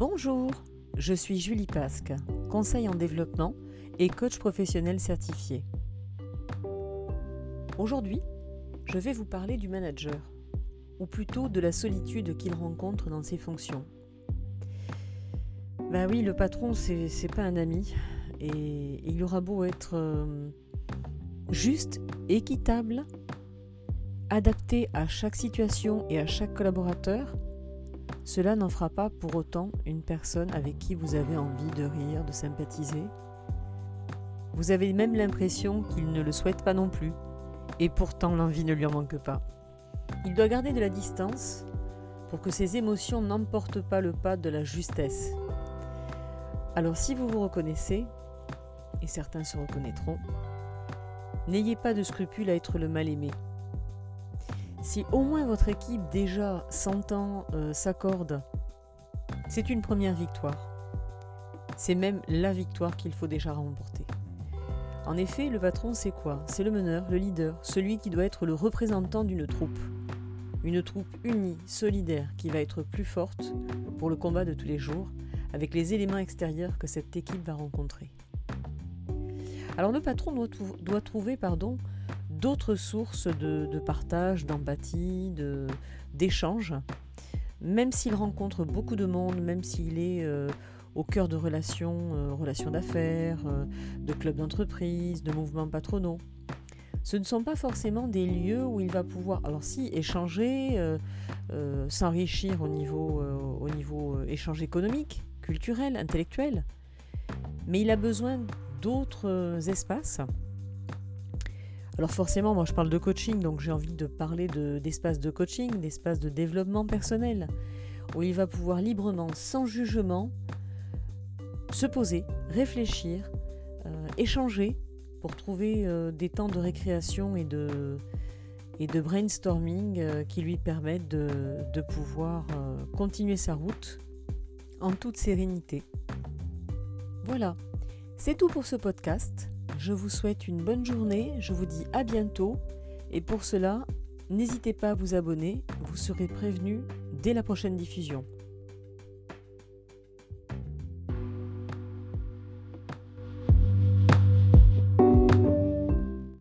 Bonjour, je suis Julie Pasque, conseil en développement et coach professionnel certifié. Aujourd'hui, je vais vous parler du manager, ou plutôt de la solitude qu'il rencontre dans ses fonctions. Bah oui, le patron, c'est pas un ami, et, il aura beau être euh, juste, équitable, adapté à chaque situation et à chaque collaborateur, cela n'en fera pas pour autant une personne avec qui vous avez envie de rire, de sympathiser. Vous avez même l'impression qu'il ne le souhaite pas non plus, et pourtant l'envie ne lui en manque pas. Il doit garder de la distance pour que ses émotions n'emportent pas le pas de la justesse. Alors si vous vous reconnaissez, et certains se reconnaîtront, n'ayez pas de scrupule à être le mal-aimé. Si au moins votre équipe déjà s'entend, euh, s'accorde, c'est une première victoire. C'est même la victoire qu'il faut déjà remporter. En effet, le patron, c'est quoi? C'est le meneur, le leader, celui qui doit être le représentant d'une troupe. Une troupe unie, solidaire, qui va être plus forte pour le combat de tous les jours, avec les éléments extérieurs que cette équipe va rencontrer. Alors le patron doit, doit trouver pardon, d'autres sources de, partage, d'empathie, d'échange. Même s'il rencontre beaucoup de monde, même s'il est euh, au cœur de relations, euh, relations d'affaires, euh, de clubs d'entreprise, de mouvements patronaux. Ce ne sont pas forcément des lieux où il va pouvoir, alors si, échanger, s'enrichir au niveau, au niveau échange économique, culturel, intellectuel, mais il a besoin d'autres espaces alors forcément, moi je parle de coaching, donc j'ai envie de parler d'espace de, coaching, d'espace de développement personnel, où il va pouvoir librement, sans jugement, se poser, réfléchir, euh, échanger pour trouver euh, des temps de récréation et de, brainstorming euh, qui lui permettent de pouvoir continuer sa route en toute sérénité. Voilà, c'est tout pour ce podcast. Je vous souhaite une bonne journée, je vous dis à bientôt et pour cela, n'hésitez pas à vous abonner, vous serez prévenu dès la prochaine diffusion.